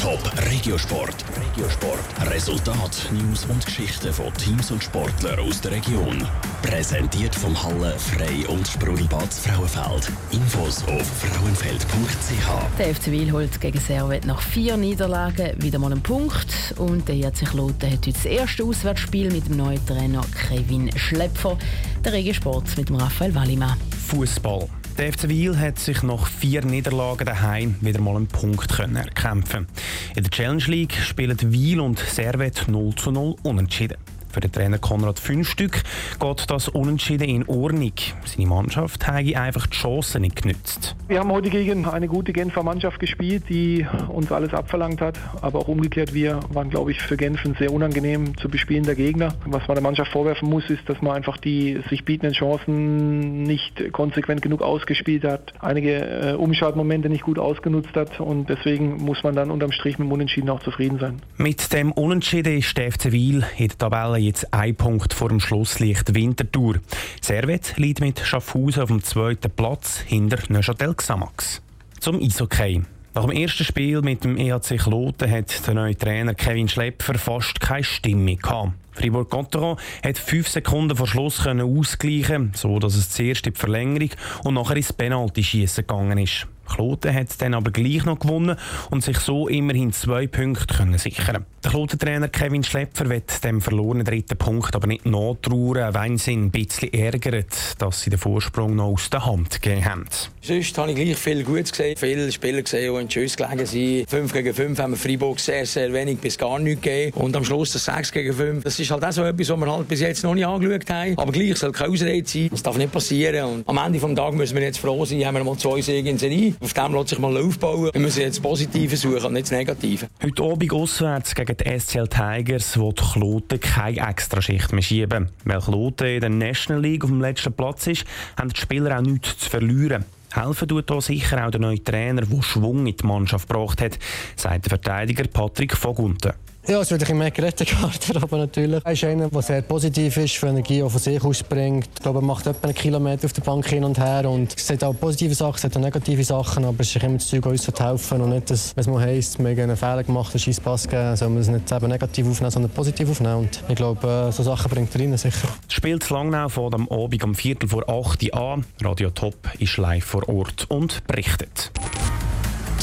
Top Regiosport. Regiosport. Resultat, News und Geschichten von Teams und Sportlern aus der Region. Präsentiert vom Halle Frei und Sprudelbad Frauenfeld. Infos auf frauenfeld.ch. Der FC Wil holt gegen Servet nach vier Niederlagen wieder mal einen Punkt. Und der JC Kloten hat heute das erste Auswärtsspiel mit dem neuen Trainer Kevin Schlepfer. Der Regiosport mit dem Raphael Wallimann. Fußball. Der FC Wiel hat sich nach vier Niederlagen daheim wieder mal einen Punkt können erkämpfen. In der Challenge League spielen Wiel und Servet 0 zu 0 unentschieden. Für den Trainer Konrad Fünfstück geht das Unentschieden in Ordnung. Seine Mannschaft habe einfach die Chancen nicht genützt. Wir haben heute gegen eine gute Genfer Mannschaft gespielt, die uns alles abverlangt hat. Aber auch umgekehrt, wir waren, glaube ich, für Genf ein sehr unangenehm zu bespielender Gegner. Was man der Mannschaft vorwerfen muss, ist, dass man einfach die sich bietenden Chancen nicht konsequent genug ausgespielt hat, einige äh, Umschaltmomente nicht gut ausgenutzt hat und deswegen muss man dann unterm Strich mit dem Unentschieden auch zufrieden sein. Mit dem Unentschieden ist der FC Wiel in der Tabelle jetzt ein Punkt vor dem Schlusslicht Winterthur. Servet liegt mit Schaffhausen auf dem zweiten Platz hinter Neuchâtel Xamax. Zum Eishockey. Nach dem ersten Spiel mit dem EHC Kloten hat der neue Trainer Kevin Schlepfer fast keine Stimme gehabt. Fribourg-Gotteron hat fünf Sekunden vor Schluss können ausgleichen, so dass es zuerst in die Verlängerung und nachher ins Penalty-Schießen gegangen ist. Kloten hat dann aber gleich noch gewonnen und sich so immerhin zwei Punkte können sichern. Der Kloten-Trainer Kevin Schlepfer wird dem verlorenen dritten Punkt aber nicht nachtrauern, wenn sie ihn ein bisschen ärgert, dass sie den Vorsprung noch aus der Hand gegeben haben. Sonst habe ich gleich viel Gutes gesehen, viele Spieler gesehen, die in Tschüss gelegen sind. 5 gegen 5 haben wir Freiburg sehr, sehr wenig bis gar nichts gegeben. Und am Schluss das 6 gegen 5. Das ist halt auch so etwas, was wir halt bis jetzt noch nicht angeschaut haben. Aber gleich soll keine Ausrede sein. Das darf nicht passieren. Und am Ende des Tages müssen wir jetzt froh sein, haben wir mal zwei Siege in Serie. Auf dem lässt sich mal aufbauen. Wir müssen jetzt das Positive suchen und nicht das Negative. Heute Abend auswärts gegen die SCL Tigers, wo die Kloten keine extra Schicht mehr schieben. Weil Kloten in der National League auf dem letzten Platz ist, haben die Spieler auch nichts zu verlieren. Helfen tut hier sicher auch der neue Trainer, der Schwung in die Mannschaft gebracht hat, sagt der Verteidiger Patrick Vogunten. Ja, es wird ein bisschen mehr gerettet aber natürlich. Er ist einer, der sehr positiv ist, für Energie auf sich ausbringt. Ich glaube, er macht etwa einen Kilometer auf der Bank hin und her und es hat auch positive Sachen, es hat auch negative Sachen, aber es ist immer das Zeug, uns zu helfen und nicht, dass, wenn es heisst, wir haben einen Fehler gemacht, einen Scheißpass geben, soll man es nicht eben negativ aufnehmen, sondern positiv aufnehmen und ich glaube, so Sachen bringt er rein, sicher. Das Spiel zu Langnau von dem Abend um Viertel vor acht an. Radio Top ist live vor Ort und berichtet.